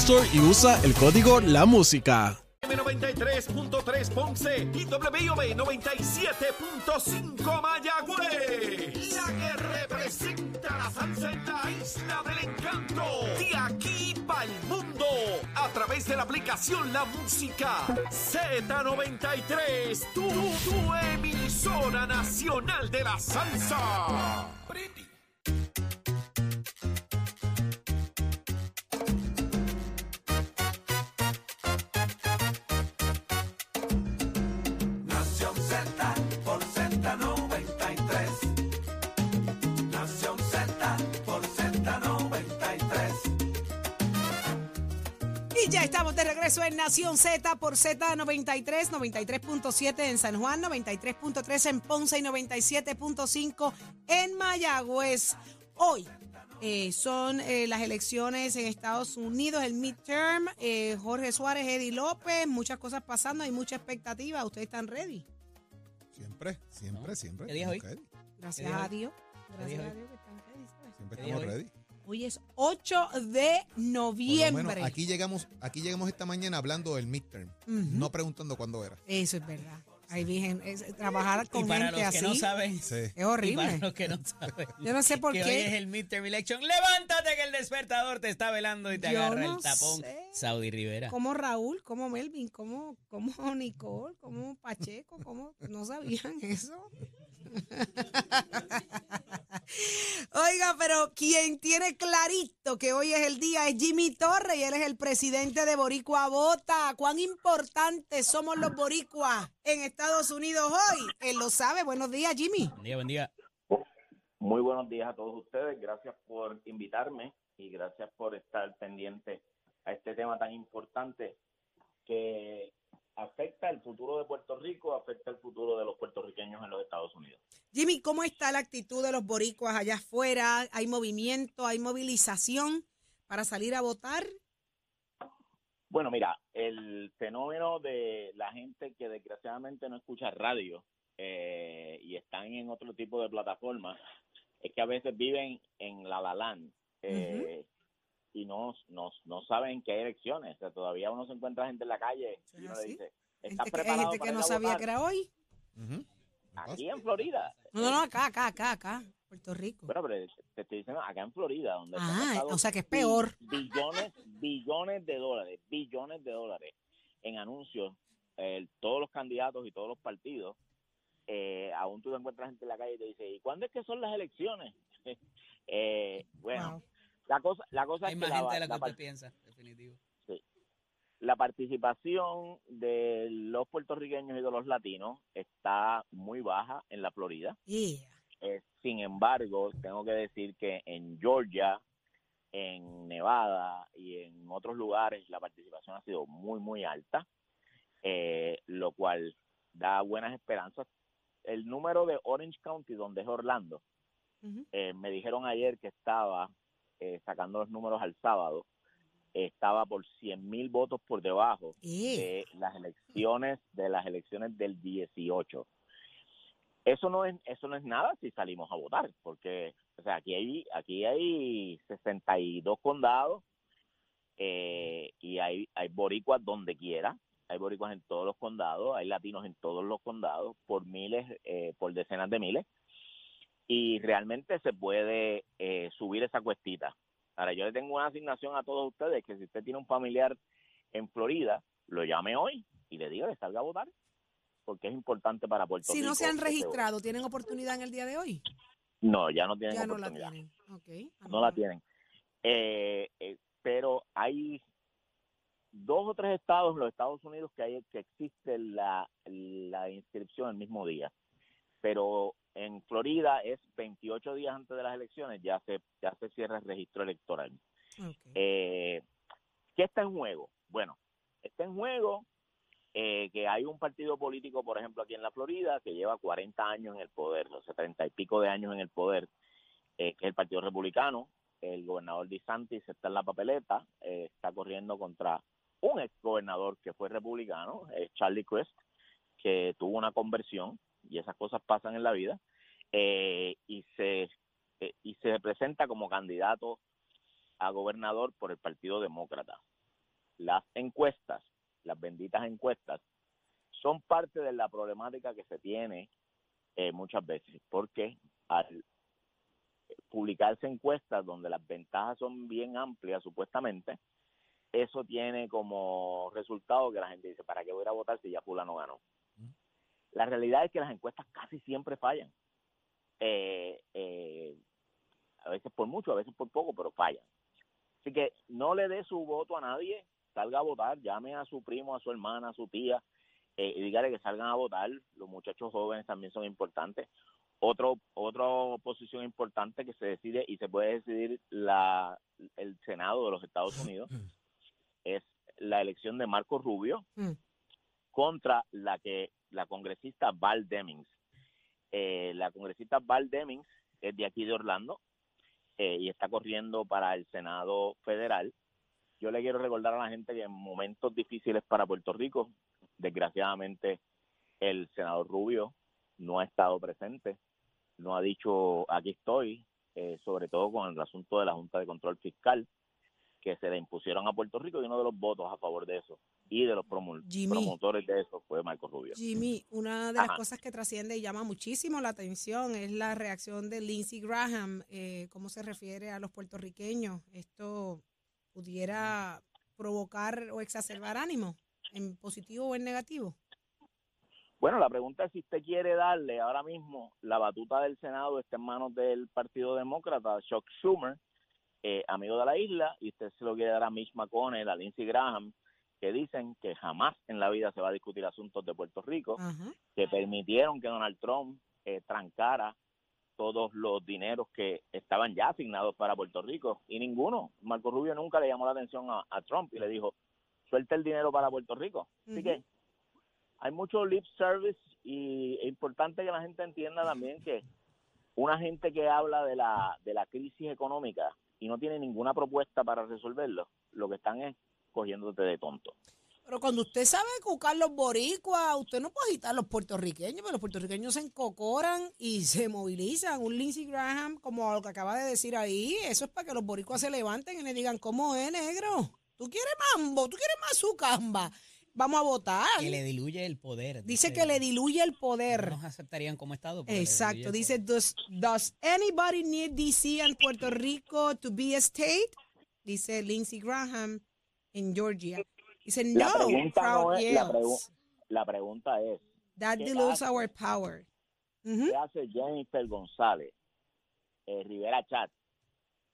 Store y usa el código La Música. M93.3 Ponce y WIOB 97.5 Mayagüez. La que representa la salsa en la isla del encanto. De aquí para el mundo. A través de la aplicación La Música. Z93. Tu, tu emisora nacional de la salsa. Y ya estamos de regreso en Nación Z por Z93, 93.7 en San Juan, 93.3 en Ponce y 97.5 en Mayagüez. Hoy eh, son eh, las elecciones en Estados Unidos, el midterm. eh, Jorge Suárez, Eddie López, muchas cosas pasando, hay mucha expectativa. ¿Ustedes están ready? Siempre, siempre, siempre. Gracias ¿Qué a Dios. Gracias a? Dios que están ready. ¿sabes? Siempre ¿Qué día estamos ready. Hoy es 8 de Por lo noviembre. menos aquí llegamos, aquí llegamos esta mañana hablando del midterm, no preguntando cuándo era. Eso es verdad. Ahí virgen, es- trabajar con Y para gente los que así no saben, Sí. es y para horrible. los que no saben, Yo no sé por que qué. hoy es el midterm election, levántate que el despertador te está velando y te Yo agarra no el tapón. sé. Saudi Rivera. Como Raúl, como Melvin, como, como Nicole, como Pacheco, como no sabían eso. Pero quien tiene clarito que hoy es el día es Jimmy Torres y él es el presidente de Boricua Bota. ¿Cuán importantes somos los boricuas en Estados Unidos hoy? Él lo sabe. Buenos días, Jimmy. Buen día, buen día. Muy buenos días a todos ustedes. Gracias por invitarme y gracias por estar pendiente a este tema tan importante que afecta el futuro de Puerto Rico, afecta el futuro de los puertorriqueños en los Estados Unidos. Jimmy, ¿cómo está la actitud de los boricuas allá afuera? ¿Hay movimiento, hay movilización para salir a votar? Bueno, mira, el fenómeno de la gente que desgraciadamente no escucha radio eh, y están en otro tipo de plataformas es que a veces viven en la la land eh, y no, no, no saben que hay elecciones. O sea, todavía uno se encuentra gente en la calle ¿Es y uno así? le dice, ¿estás Gente que, hay preparado gente para que no sabía votar?" que era hoy. Aquí en Florida. No, no, no, acá, acá, acá, acá, Puerto Rico. Bueno, pero te estoy diciendo acá en Florida, donde Ah, o sea que es peor. Billones, billones de dólares, billones de dólares en anuncios, eh, todos los candidatos y todos los partidos. Eh, aún tú te encuentras gente en la calle y te dice, ¿y cuándo es que son las elecciones? eh, bueno, Wow. La cosa, la cosa Hay es más que la, gente de la la que usted piensa, definitivo. la participación de los puertorriqueños y de los latinos está muy baja en la Florida. Yeah. Eh, sin embargo, tengo que decir que en Georgia, en Nevada y en otros lugares la participación ha sido muy, muy alta, eh, lo cual da buenas esperanzas. El número de Orange County, donde es Orlando, eh, me dijeron ayer que estaba eh, sacando los números al sábado, estaba por 100 mil votos por debajo Yeah. de las elecciones de las elecciones del 18. Eso no es eso no es nada si salimos a votar, porque o sea, aquí hay aquí hay 62 condados eh, y hay hay boricuas donde quiera, hay boricuas en todos los condados, hay latinos en todos los condados por miles eh, por decenas de miles y realmente se puede eh, subir esa cuestita. Ahora, yo le tengo una asignación a todos ustedes que si usted tiene un familiar en Florida, lo llame hoy y le diga que salga a votar, porque es importante para Puerto Si Rico. no se han que registrado, ¿tienen oportunidad en el día de hoy? No, ya no tienen Ya no la oportunidad. tienen. No la tienen. Eh, eh, pero hay dos o tres estados en los Estados Unidos que hay que existe la, la inscripción el mismo día. Pero en Florida es 28 días antes de las elecciones, ya se, ya se cierra el registro electoral. Eh, ¿Qué está en juego? Bueno, está en juego eh, que hay un partido político, por ejemplo, aquí en la Florida, que lleva 40 años en el poder, o sea, 30 y pico de años en el poder, eh, que es el Partido Republicano. El gobernador DeSantis está en la papeleta, eh, está corriendo contra un ex gobernador que fue republicano, eh, Charlie Crist, que tuvo una conversión, y esas cosas pasan en la vida, eh, y se eh, y se presenta como candidato a gobernador por el Partido Demócrata. Las encuestas, las benditas encuestas, son parte de la problemática que se tiene eh, muchas veces, porque al publicarse encuestas donde las ventajas son bien amplias, supuestamente, eso tiene como resultado que la gente dice, ¿para qué voy a votar si ya fulano ganó? La realidad es que las encuestas casi siempre fallan. Eh, eh, a veces por mucho, a veces por poco, pero fallan. Así que no le dé su voto a nadie, salga a votar, llame a su primo, a su hermana, a su tía, eh, y dígale que salgan a votar. Los muchachos jóvenes también son importantes. Otro, otra posición importante que se decide y se puede decidir la, el Senado de los Estados Unidos es la elección de Marco Rubio Mm. Contra la que la congresista Val Demings. Eh, la congresista Val Demings es de aquí de Orlando eh, y está corriendo para el Senado federal. Yo le quiero recordar a la gente que en momentos difíciles para Puerto Rico, desgraciadamente el senador Rubio no ha estado presente, no ha dicho aquí estoy, eh, sobre todo con el asunto de la Junta de Control Fiscal que se le impusieron a Puerto Rico y uno de los votos a favor de eso y de los promo- Jimmy. promotores de eso fue Marco Rubio. Jimmy, una de las Ajá. cosas que trasciende y llama muchísimo la atención es la reacción de Lindsey Graham, eh, cómo se refiere a los puertorriqueños. ¿Esto pudiera provocar o exacerbar ánimo, en positivo o en negativo? Bueno, la pregunta es si usted quiere darle ahora mismo la batuta del Senado está en manos del Partido Demócrata, Chuck Schumer, eh, amigo de la isla, y usted se lo quiere dar a Mitch McConnell, a Lindsey Graham, que dicen que jamás en la vida se va a discutir asuntos de Puerto Rico, que permitieron que Donald Trump eh, trancara todos los dineros que estaban ya asignados para Puerto Rico y ninguno. Marco Rubio nunca le llamó la atención a, a Trump y le dijo, suelta el dinero para Puerto Rico. Así que hay mucho lip service y es importante que la gente entienda también que una gente que habla de la, de la crisis económica y no tiene ninguna propuesta para resolverlo, lo que están es cogiéndote de tonto. Pero cuando usted sabe cucar los boricuas, usted no puede agitar a los puertorriqueños, pero los puertorriqueños se encocoran y se movilizan. Un Lindsey Graham, como lo que acaba de decir ahí, eso es para que los boricuas se levanten y le digan, ¿cómo es, negro? ¿Tú quieres mambo? ¿Tú quieres más su camba? Vamos a votar. Que le diluye el poder. Dice que le diluye el No poder. nos aceptarían como Estado. Exacto. Dice, does, does anybody need DC and Puerto Rico to be a state? Dice Lindsey Graham en Georgia. Dice, La no, pregunta no es- la pregu- La pregunta es, That ¿qué dilutes hace? our power. Ujú. ¿Qué hace Jennifer González, eh, Rivera Chat,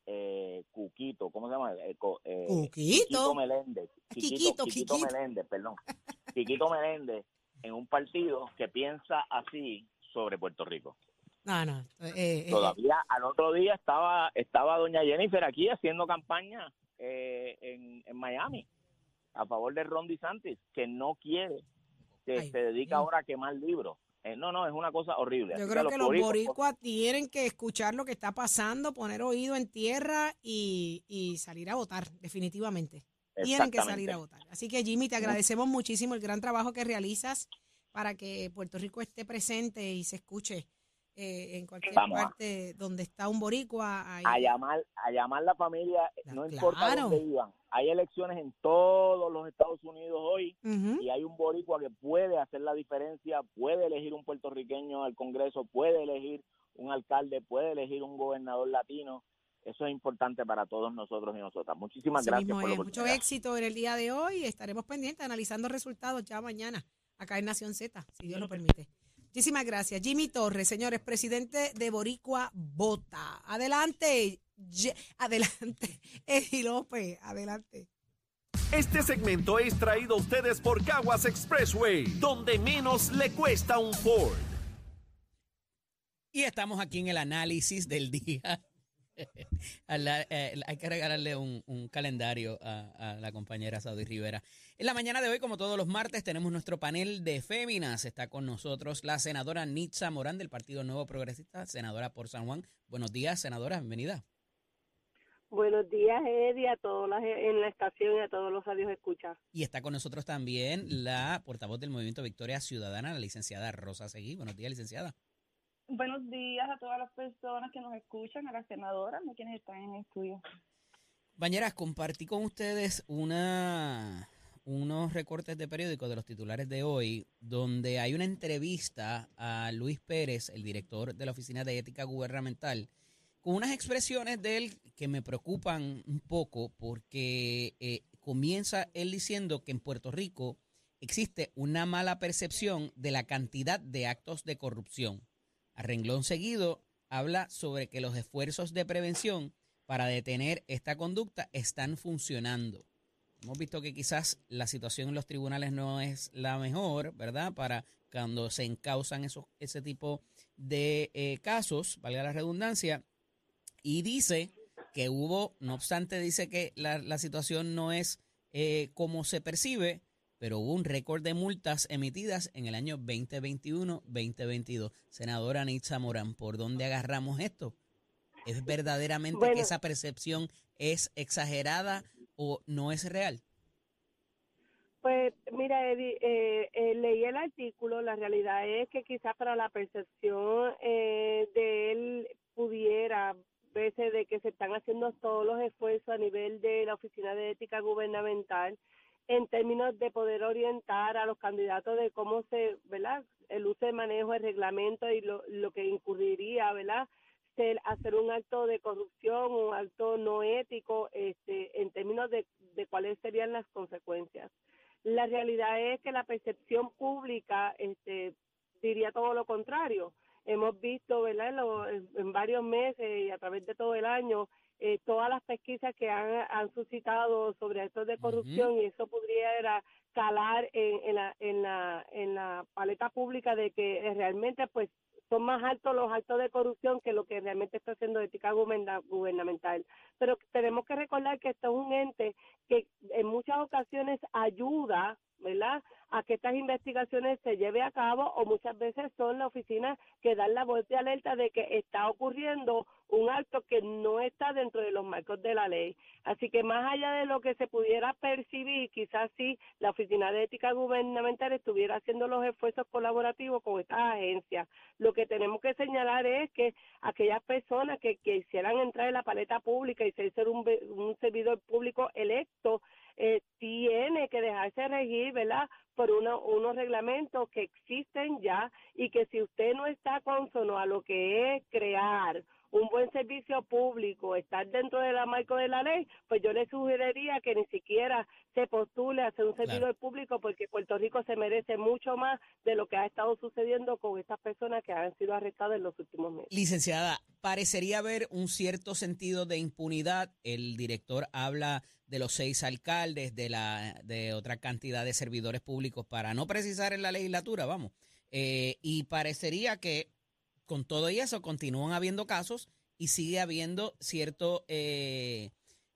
eh, Cuquito, ¿cómo se llama? Eh, eh, Cuquito. Meléndez. Quiquito, Quiquito Quiquito. Meléndez, perdón. Quiquito Meléndez en un partido que piensa así sobre Puerto Rico. No, no. eh, eh, Todavía al otro día estaba estaba doña Jennifer aquí haciendo campaña eh, en, en Miami a favor de Ron DeSantis, que no quiere, que Ay, se dedica ahora a quemar libros. Eh, no, no, es una cosa horrible. yo Así creo que los boricuas- tienen que escuchar lo que está pasando, poner oído en tierra y, y salir a votar, definitivamente. Tienen que salir a votar. Así que Jimmy, te agradecemos muchísimo el gran trabajo que realizas para que Puerto Rico esté presente y se escuche eh, en cualquier Vamos a- parte donde está un boricua. ahí. a llamar a llamar la familia no importa claro. dónde iban hay elecciones en todos los Estados Unidos hoy y hay un boricua que puede hacer la diferencia puede elegir un puertorriqueño al Congreso puede elegir un alcalde puede elegir un gobernador latino eso es importante para todos nosotros y nosotras. Muchísimas Así gracias por la. Mucho éxito en el día de hoy. Estaremos pendientes analizando resultados ya mañana acá en Nación Z, si Dios lo permite. Muchísimas gracias. Jimmy Torres, señores, presidente de Boricua Bota. Adelante, Ye- adelante. Eddie López, adelante. Este segmento es traído a ustedes por Caguas Expressway, donde menos le cuesta un Ford. Y estamos aquí en el análisis del día. A la- eh, hay que regalarle un, un calendario a, a la compañera Saudi Rivera. En la mañana de hoy, como todos los martes, tenemos nuestro panel de féminas. Está con nosotros la senadora Nitza Morán del Partido Nuevo Progresista, senadora por San Juan. Buenos días, senadora, bienvenida. Buenos días, Eddie, a todos las, en la estación y a todos los radios escuchas. Y está con nosotros también la portavoz del Movimiento Victoria Ciudadana, la licenciada Rosa Seguí. Buenos días, licenciada. Buenos días a todas las personas que nos escuchan, a las senadoras, a quienes están en el estudio. Bañeras, compartí con ustedes una, unos recortes de periódico de los titulares de hoy, donde hay una entrevista a Luis Pérez, el director de la Oficina de Ética Gubernamental, con unas expresiones de él que me preocupan un poco porque eh, comienza él diciendo que en Puerto Rico existe una mala percepción de la cantidad de actos de corrupción. A renglón seguido habla sobre que los esfuerzos de prevención para detener esta conducta están funcionando. Hemos visto que quizás la situación en los tribunales no es la mejor, ¿verdad? Para cuando se encausan esos, ese tipo de eh, casos, valga la redundancia, y dice que hubo, no obstante, dice que la, la situación no es eh, como se percibe, pero hubo un récord de multas emitidas en el año 2021-2022. Senadora Nitza Morán, ¿por dónde agarramos esto? ¿Es verdaderamente Bueno. que esa percepción es exagerada o no es real? Pues mira, Eddie, eh, eh, leí el artículo, la realidad es que quizás para la percepción eh, de él pudiera verse de que se están haciendo todos los esfuerzos a nivel de la Oficina de Ética Gubernamental en términos de poder orientar a los candidatos de cómo se, ¿verdad? El uso de manejo, el reglamento y lo, lo que incurriría, ¿verdad? Hacer un acto de corrupción, un acto no ético, este, en términos de, de cuáles serían las consecuencias. La realidad es que la percepción pública este, diría todo lo contrario. Hemos visto, ¿verdad? Lo- en varios meses y a través de todo el año, eh, todas las pesquisas que han, han suscitado sobre actos de corrupción y eso pudiera calar en, en, la, en, la, en la paleta pública de que realmente pues son más altos los actos de corrupción que lo que realmente está haciendo ética guberna- gubernamental. Pero tenemos que recordar que esto es un ente que en muchas ocasiones ayuda, ¿verdad?, a que estas investigaciones se lleve a cabo o muchas veces son las oficinas que dan la voz de alerta de que está ocurriendo un acto que no está dentro de los marcos de la ley. Así que más allá de lo que se pudiera percibir, quizás sí la Oficina de Ética Gubernamental estuviera haciendo los esfuerzos colaborativos con estas agencias. Lo que tenemos que señalar es que aquellas personas que, que entrar en la paleta pública y ser un, un servidor público electo, eh, tiene que dejarse regir, ¿verdad?, por uno- unos reglamentos que existen ya y que si usted no está consono a lo que es crear un buen servicio público, estar dentro de la marco de la ley, pues yo le sugeriría que ni siquiera se postule a ser un servidor público porque Puerto Rico se merece mucho más de lo que ha estado sucediendo con estas personas que han sido arrestadas en los últimos meses. Licenciada, parecería haber un cierto sentido de impunidad. El director habla de los seis alcaldes, de la de otra cantidad de servidores públicos, para no precisar en la legislatura, vamos. Eh, y parecería que con todo y eso continúan habiendo casos y sigue habiendo cierto eh,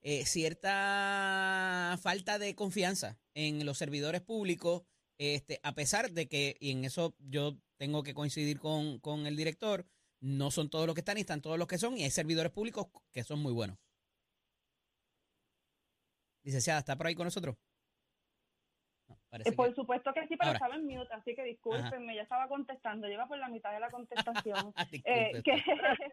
eh, cierta falta de confianza en los servidores públicos, este, a pesar de que, y en eso yo tengo que coincidir con, con el director, no son todos los que están y están todos los que son, y hay servidores públicos que son muy buenos. Licenciada, ¿está por ahí con nosotros? Parece Eh, por que- supuesto que sí, pero Ahora. estaba en mute, así que discúlpenme, ya estaba contestando, lleva por la mitad de la contestación. Eh, que,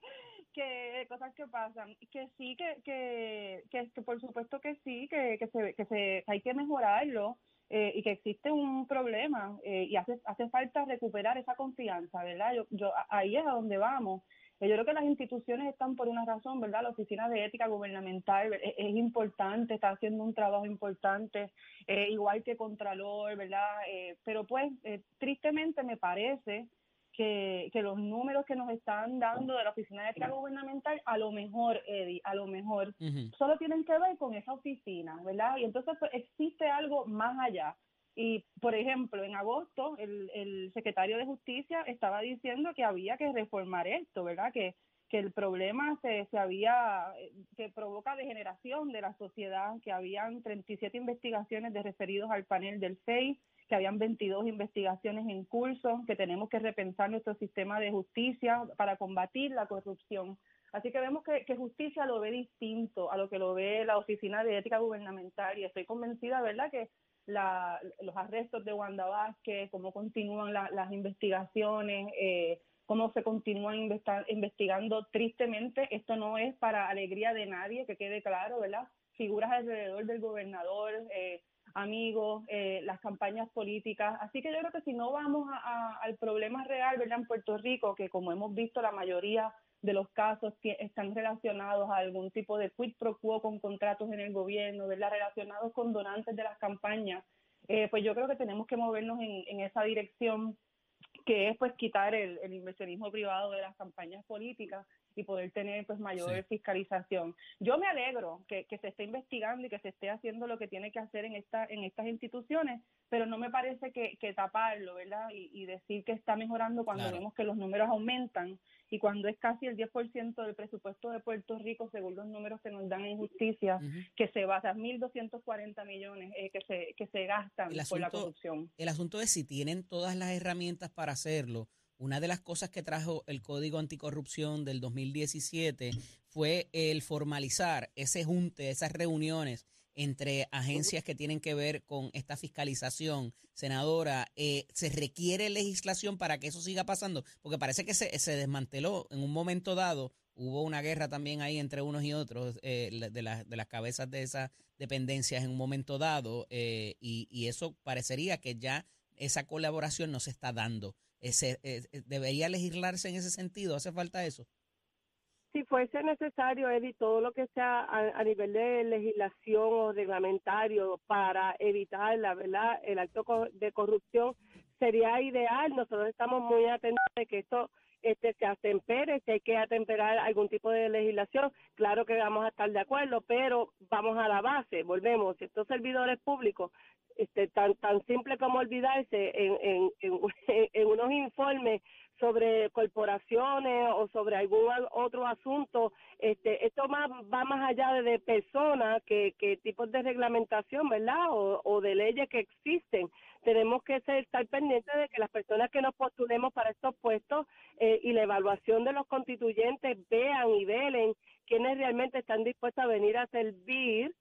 que cosas que pasan, que sí, que, que, que, que por supuesto que sí, que, que, se, que, se, hay que mejorarlo eh, y que existe un problema eh, y hace, hace falta recuperar esa confianza, ¿verdad? Yo, yo, ahí es a donde vamos. Yo creo que las instituciones están por una razón, ¿verdad? La Oficina de Ética Gubernamental es, es importante, está haciendo un trabajo importante, eh, igual que Contralor, ¿verdad? Eh, pero pues, eh, tristemente me parece que, que los números que nos están dando de la Oficina de Ética Gubernamental, a lo mejor, Eddie, a lo mejor, solo tienen que ver con esa oficina, ¿verdad? Y entonces pues, existe algo más allá. Y, por ejemplo, en agosto el, el secretario de Justicia estaba diciendo que había que reformar esto, ¿verdad? Que, que el problema se, se había, eh, que provoca degeneración de la sociedad, que habían 37 investigaciones de referidos al panel del FEI, que habían 22 investigaciones en curso, que tenemos que repensar nuestro sistema de justicia para combatir la corrupción. Así que vemos que, que justicia lo ve distinto a lo que lo ve la Oficina de Ética Gubernamental y estoy convencida, ¿verdad?, que la, los arrestos de Wanda Vázquez, cómo continúan la- las investigaciones, eh, cómo se continúan investigando tristemente. Esto no es para alegría de nadie, que quede claro, ¿verdad? Figuras alrededor del gobernador, eh, amigos, eh, las campañas políticas. Así que yo creo que si no vamos a- al problema real, ¿verdad? En Puerto Rico, que como hemos visto la mayoría de los casos que están relacionados a algún tipo de quid pro quo con contratos en el gobierno, ¿verdad? Relacionados con donantes de las campañas, eh, pues yo creo que tenemos que movernos en, en esa dirección que es pues quitar el, el inversionismo privado de las campañas políticas y poder tener pues mayor Sí. fiscalización. Yo me alegro que, que se esté investigando y que se esté haciendo lo que tiene que hacer en esta en estas instituciones, pero no me parece que, que taparlo, ¿verdad? Y, y decir que está mejorando cuando Claro. vemos que los números aumentan y cuando es casi el 10% del presupuesto de Puerto Rico, según los números que nos dan en justicia, que se basa 1.240 millones eh, que, se, que se gastan por la corrupción. El asunto es si tienen todas las herramientas para hacerlo. Una de las cosas que trajo el Código Anticorrupción del 2017 fue el formalizar ese junte, esas reuniones entre agencias que tienen que ver con esta fiscalización. Senadora, eh, ¿se requiere legislación para que eso siga pasando? Porque parece que se, se desmanteló en un momento dado. Hubo una guerra también ahí entre unos y otros eh, la- de, las de las cabezas de esas dependencias en un momento dado eh, y eso parecería que ya esa colaboración no se está dando. Ese, eh, ¿Debería legislarse en ese sentido? ¿Hace falta eso? si fuese necesario, Eddie, todo lo que sea a, nivel de legislación o reglamentario para evitar la verdad el acto de corrupción sería ideal. Nosotros estamos muy atentos de que esto este se atempere, si hay que atemperar algún tipo de legislación, claro que vamos a estar de acuerdo, pero vamos a la base, volvemos, si estos servidores públicos este tan tan simple como olvidarse en, en, en, en unos informes sobre corporaciones o sobre algún al- otro asunto, este, esto más, va más allá de, de personas que, que tipos de reglamentación, ¿verdad? O, o de leyes que existen. Tenemos que ser, estar pendientes de que las personas que nos postulemos para estos puestos eh, y la evaluación de los constituyentes vean y velen quiénes realmente están dispuestos a venir a servir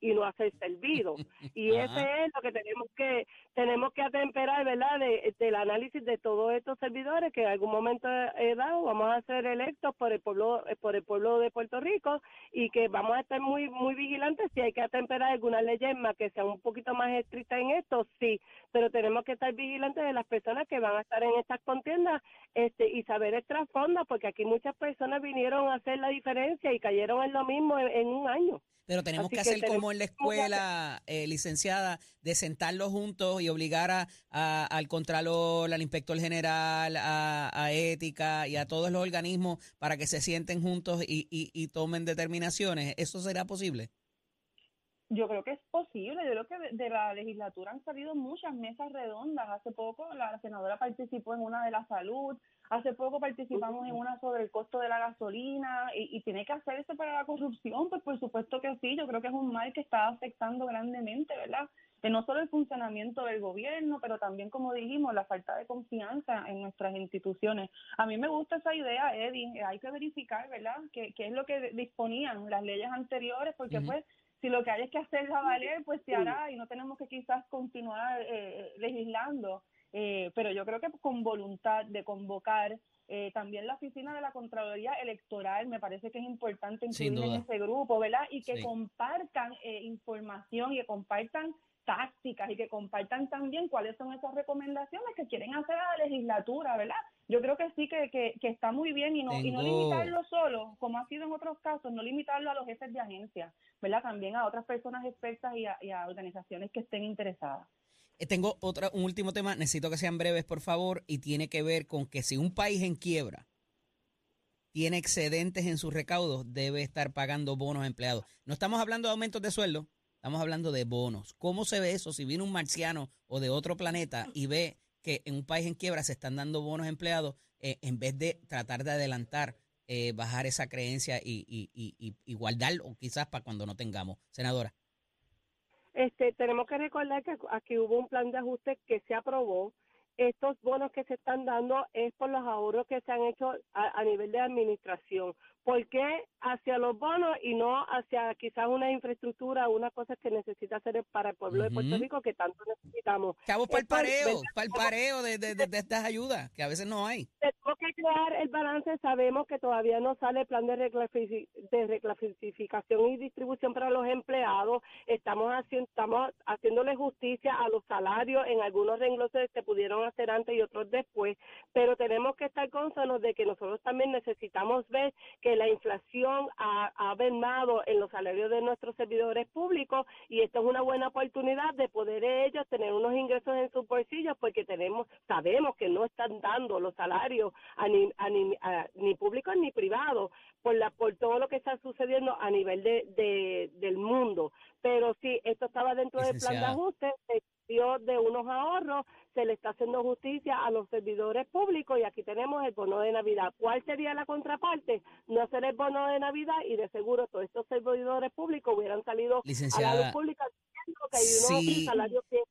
y no a ser servidos. Y Ajá. ese es lo que tenemos que tenemos que atemperar, ¿verdad?, de, del análisis de todos estos servidores que en algún momento he dado vamos a ser electos por el pueblo por el pueblo de Puerto Rico y que vamos a estar muy muy vigilantes si hay que atemperar algunas leyes más que sean un poquito más estrictas en esto, sí, pero tenemos que estar vigilantes de las personas que van a estar en estas contiendas este y saber el trasfondo porque aquí muchas personas vinieron a hacer la diferencia y cayeron en lo mismo en, en un año. Pero tenemos Así que hacer como en la escuela, eh, licenciada, de sentarlos juntos y obligar a, a- al Contralor, al Inspector General, a, Ética y a todos los organismos para que se sienten juntos y, y- y tomen determinaciones. ¿Eso será posible? Yo creo que es posible. Yo creo que de, la legislatura han salido muchas mesas redondas. Hace poco la senadora participó en una de la salud. Hace poco participamos en una sobre el costo de la gasolina. Y, y tiene que hacerse para la corrupción. Pues por supuesto que sí. Yo creo que es un mal que está afectando grandemente, ¿verdad? Que no solo el funcionamiento del gobierno, pero también, como dijimos, la falta de confianza en nuestras instituciones. A mí me gusta esa idea, Eddie. Hay que verificar, ¿verdad?, qué, qué es lo que disponían las leyes anteriores, porque pues si lo que hay es que hacerla valer, pues se hará y no tenemos que quizás continuar eh, legislando. Eh, pero yo creo que con voluntad de convocar eh, también la oficina de la Contraloría Electoral, me parece que es importante incluir en ese grupo, ¿verdad? Y que Sí. compartan eh, información y que compartan tácticas y que compartan también cuáles son esas recomendaciones que quieren hacer a la legislatura, ¿verdad? yo creo que sí que, que, que está muy bien y no, y no limitarlo solo, como ha sido en otros casos, no limitarlo a los jefes de agencia, ¿verdad? También a otras personas expertas y a, y a organizaciones que estén interesadas. Eh, Tengo otra, un último tema, necesito que sean breves, por favor, y tiene que ver con que si un país en quiebra tiene excedentes en sus recaudos, debe estar pagando bonos a empleados. No estamos hablando de aumentos de sueldo, estamos hablando de bonos. ¿Cómo se ve eso si viene un marciano o de otro planeta y ve que en un país en quiebra se están dando bonos empleados eh, en vez de tratar de adelantar, eh, bajar esa creencia y, y, y, y, y guardar o quizás para cuando no tengamos? Senadora. Este, tenemos que recordar que aquí hubo un plan de ajuste que se aprobó. Estos bonos que se están dando es por los ahorros que se han hecho a, a nivel de administración. ¿Por qué hacia los bonos y no hacia quizás una infraestructura, una cosa que necesita hacer para el pueblo de Puerto. Rico que tanto necesitamos? Chavos para el pareo, para el pareo de, de, de- de estas ayudas, que a veces no hay. Tenemos que crear el balance. Sabemos que todavía no sale el plan de, de reclasificación y distribución para los empleados. Estamos haciendo, estamos haciéndole justicia a los salarios. En algunos rengloses se pudieron hacer antes y otros después. Pero tenemos que estar consonos de que nosotros también necesitamos ver que la inflación ha, ha mermado en los salarios de nuestros servidores públicos y esto es una buena oportunidad de poder ellos tener unos ingresos en sus bolsillos porque tenemos sabemos que no están dando los salarios a ni, a ni, a ni públicos ni privados por la por todo lo que está sucediendo a nivel de, de del mundo pero sí esto estaba dentro del plan de ajuste dio de unos ahorros se le está haciendo justicia a los servidores públicos y aquí tenemos el bono de Navidad. ¿Cuál sería la contraparte? No hacer el bono de Navidad y de seguro todos estos servidores públicos hubieran salido a la Licenciada, luz pública diciendo que hay unos Sí. salarios bien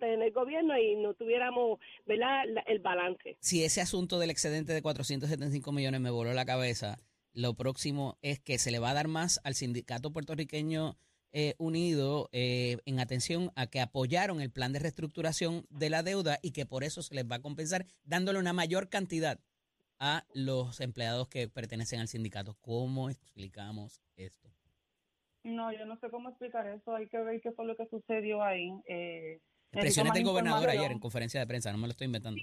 en el gobierno y no tuviéramos ¿verdad? El balance. si ese asunto del excedente de 475 millones me voló la cabeza, lo próximo es que se le va a dar más al sindicato puertorriqueño eh, unido eh, en atención a que apoyaron el plan de reestructuración de la deuda y que por eso se les va a compensar dándole una mayor cantidad a los empleados que pertenecen al sindicato. ¿Cómo explicamos esto? No, yo no sé cómo explicar eso, hay que ver qué fue lo que sucedió ahí. Eh, Presiones del gobernador ayer en conferencia de prensa, no me lo estoy inventando.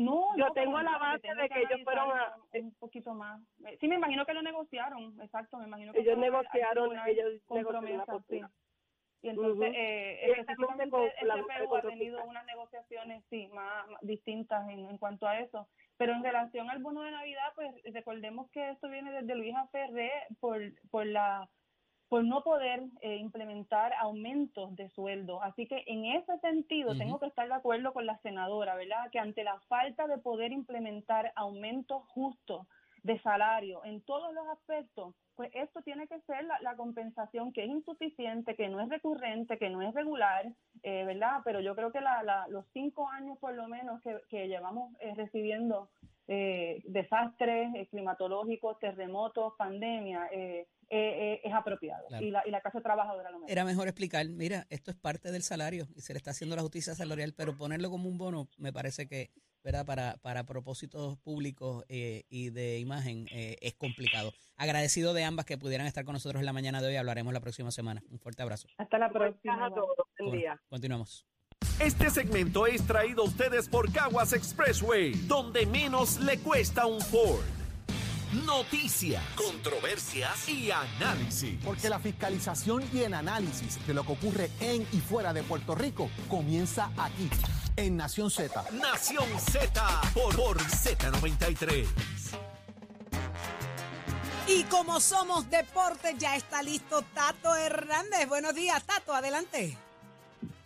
No, Yo no, tengo la base de que ellos fueron a- analizar un poquito más. Eh, Sí, me imagino que lo negociaron, exacto, me imagino que Ellos negociaron, ellos negociaron sí. Y entonces, Ujú. eh, Directamente específicamente el CPU ha tenido unas negociaciones, sí, más, más distintas en, en cuanto a eso. Pero en relación al bono de Navidad, pues recordemos que esto viene desde Luisa Ferré por, por la por no poder eh, implementar aumentos de sueldo. Así que en ese sentido tengo que estar de acuerdo con la senadora, ¿verdad? Que ante la falta de poder implementar aumentos justos de salario en todos los aspectos, pues esto tiene que ser la, la compensación que es insuficiente, que no es recurrente, que no es regular, eh, ¿verdad? Pero yo creo que la, la- los cinco años por lo menos que, que llevamos eh, recibiendo eh, desastres eh, climatológicos, terremotos, pandemia, eh, eh, eh, es apropiado. Claro. Y, la, y la clase trabajadora lo merece. Era mejor explicar, mira, esto es parte del salario y se le está haciendo la justicia salarial, pero ponerlo como un bono me parece que, ¿verdad? Para, para propósitos públicos eh, y de imagen eh, es complicado. Agradecido de ambas que pudieran estar con nosotros en la mañana de hoy. Hablaremos la próxima semana. Un fuerte abrazo. Hasta la próxima. Bueno, día. continuamos. Este segmento es traído a ustedes por Caguas Expressway, donde menos le cuesta un Ford. Noticias, controversias y análisis. Porque la fiscalización y el análisis de lo que ocurre en y fuera de Puerto Rico comienza aquí, en Nación Z. Nación Z por, por Z93. Y como somos deporte, ya está listo Tato Hernández. Buenos días, Tato, adelante.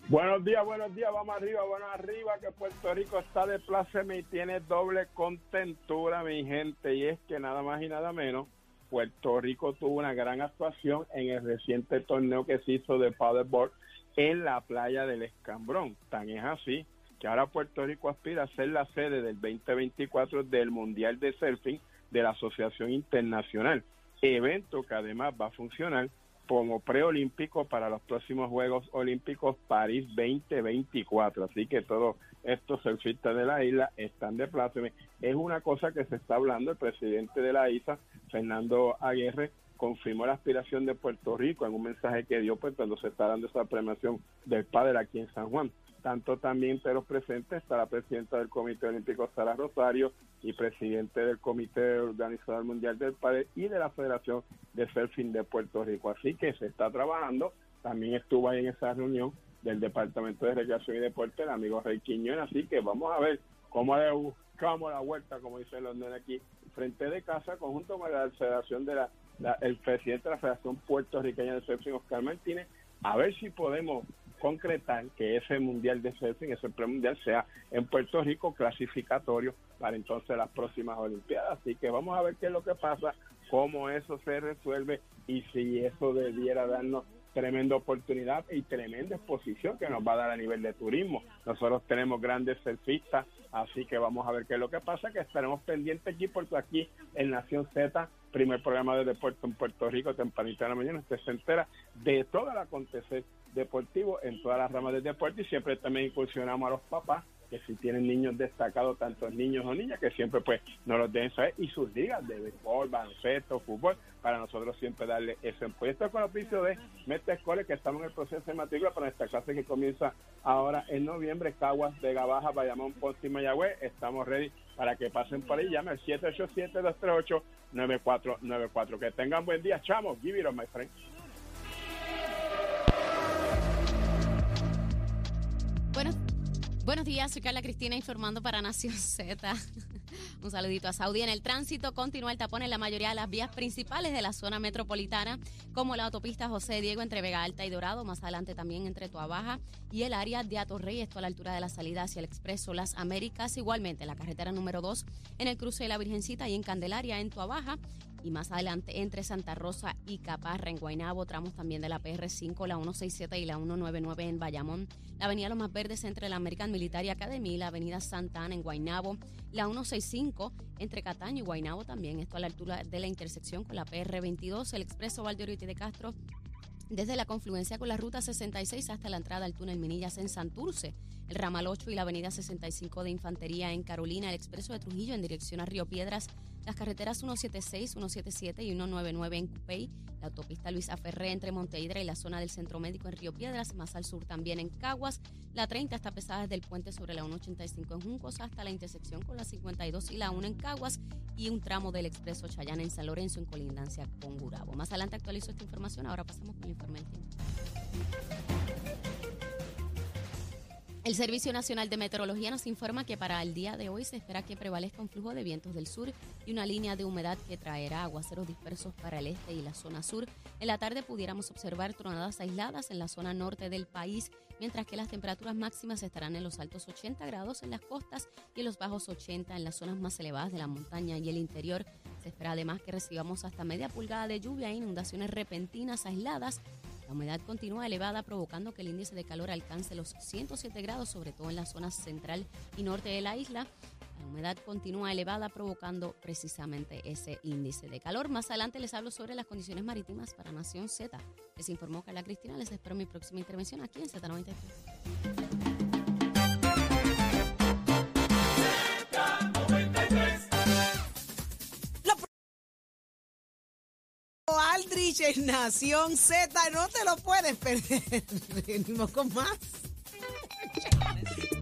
Buenos días, buenos días, vamos arriba, bueno arriba, que Puerto Rico está de pláceme y tiene doble contentura, mi gente, y es que nada más y nada menos, Puerto Rico tuvo una gran actuación en el reciente torneo que se hizo de paddleboard en la playa del Escambrón. Tan es así que ahora Puerto Rico aspira a ser la sede del 2024 del Mundial de Surfing de la Asociación Internacional, evento que además va a funcionar como preolímpico para los próximos Juegos Olímpicos París 2024. Así que todos estos surfistas de la isla están de pláceme. Es una cosa que se está hablando el presidente de la isla, Fernando Aguirre, confirmó la aspiración de Puerto Rico en un mensaje que dio pues cuando se está dando esa premiación del padre aquí en San Juan. Tanto también entre los presentes está la presidenta del Comité Olímpico Sara Rosario y presidente del Comité Organizador Mundial del Padre y de la Federación de Surfing de Puerto Rico. Así que se está trabajando. También estuvo ahí en esa reunión del Departamento de Recreación y Deporte el amigo Rey Quiñón. Así que vamos a ver cómo le buscamos la vuelta, como dice los nenes aquí, frente de casa, conjunto con la Federación de la, la- el presidente de la Federación Puertorriqueña de Surfing, Oscar Martínez, a ver si podemos concretar que ese mundial de surfing, ese premundial sea en Puerto Rico clasificatorio para entonces las próximas Olimpiadas. Así que vamos a ver qué es lo que pasa, cómo eso se resuelve y si eso debiera darnos tremenda oportunidad y tremenda exposición que nos va a dar a nivel de turismo. Nosotros tenemos grandes surfistas, así que vamos a ver qué es lo que pasa, que estaremos pendientes aquí porque aquí en Nación Z, primer programa de deporte en Puerto Rico, tempranito de la mañana, usted se entera de todo el acontecer deportivo en todas las ramas del deporte y siempre también incursionamos a los papás que si tienen niños destacados, tantos niños o niñas, que siempre pues nos los deben saber, y sus ligas de béisbol, baloncesto, fútbol, para nosotros siempre darle ese empleo. Esto es con el oficio de Mete Escuela, que estamos en el proceso de matrícula para nuestra clase que comienza ahora en noviembre, Caguas, Vega Baja, Bayamón, Ponce y Mayagüez. Estamos ready para que pasen por ahí. Llame al 787-238-9494. Que tengan buen día, chamos. Give it on, my friend. Buenos días, soy Carla Cristina informando para Nación Z. Un saludito a Saudi. En el tránsito continúa el tapón en la mayoría de las vías principales de la zona metropolitana, como la autopista José Diego entre Vega Alta y Dorado, más adelante también entre Toa Baja y el área de Atorrey, esto a la altura de la salida hacia el Expreso Las Américas, igualmente la carretera número 2 en el cruce de la Virgencita y en Candelaria en Toa Baja y más adelante entre Santa Rosa y Caparra en Guaynabo, tramos también de la PR5, la 167 y la 199 en Bayamón, la avenida Los Más Verdes entre la American Military Academy y la avenida Santa Ana en Guaynabo, la 165 entre Cataño y Guaynabo también, esto a la altura de la intersección con la PR22, el expreso Valdeoriotti de Castro desde la confluencia con la ruta 66 hasta la entrada al túnel Minillas en Santurce, el ramal 8 y la avenida 65 de Infantería en Carolina, el expreso de Trujillo en dirección a Río Piedras, las carreteras 176, 177 y 199 en Cupey, la autopista Luisa Ferré entre Montehidra y la zona del Centro Médico en Río Piedras, más al sur también en Caguas, la 30 está pesada desde el puente sobre la 185 en Juncos hasta la intersección con la 52 y la 1 en Caguas y un tramo del expreso Chayana en San Lorenzo en colindancia con Gurabo. Más adelante actualizo esta información, ahora pasamos con el informe del tiempo. El Servicio Nacional de Meteorología nos informa que para el día de hoy se espera que prevalezca un flujo de vientos del sur y una línea de humedad que traerá aguaceros dispersos para el este y la zona sur. En la tarde pudiéramos observar tronadas aisladas en la zona norte del país, mientras que las temperaturas máximas estarán en los altos 80 grados en las costas y en los bajos 80 en las zonas más elevadas de la montaña y el interior. Se espera además que recibamos hasta media pulgada de lluvia e inundaciones repentinas aisladas la humedad continúa elevada, provocando que el índice de calor alcance los 107 grados, sobre todo en la zona central y norte de la isla. La humedad continúa elevada, provocando precisamente ese índice de calor. Más adelante les hablo sobre las condiciones marítimas para Nación Z. Les informó Carla Cristina. Les espero mi próxima intervención aquí en Z93. En Nación Z, no te lo puedes perder. Venimos con más.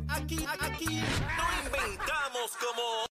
Aquí, aquí no inventamos como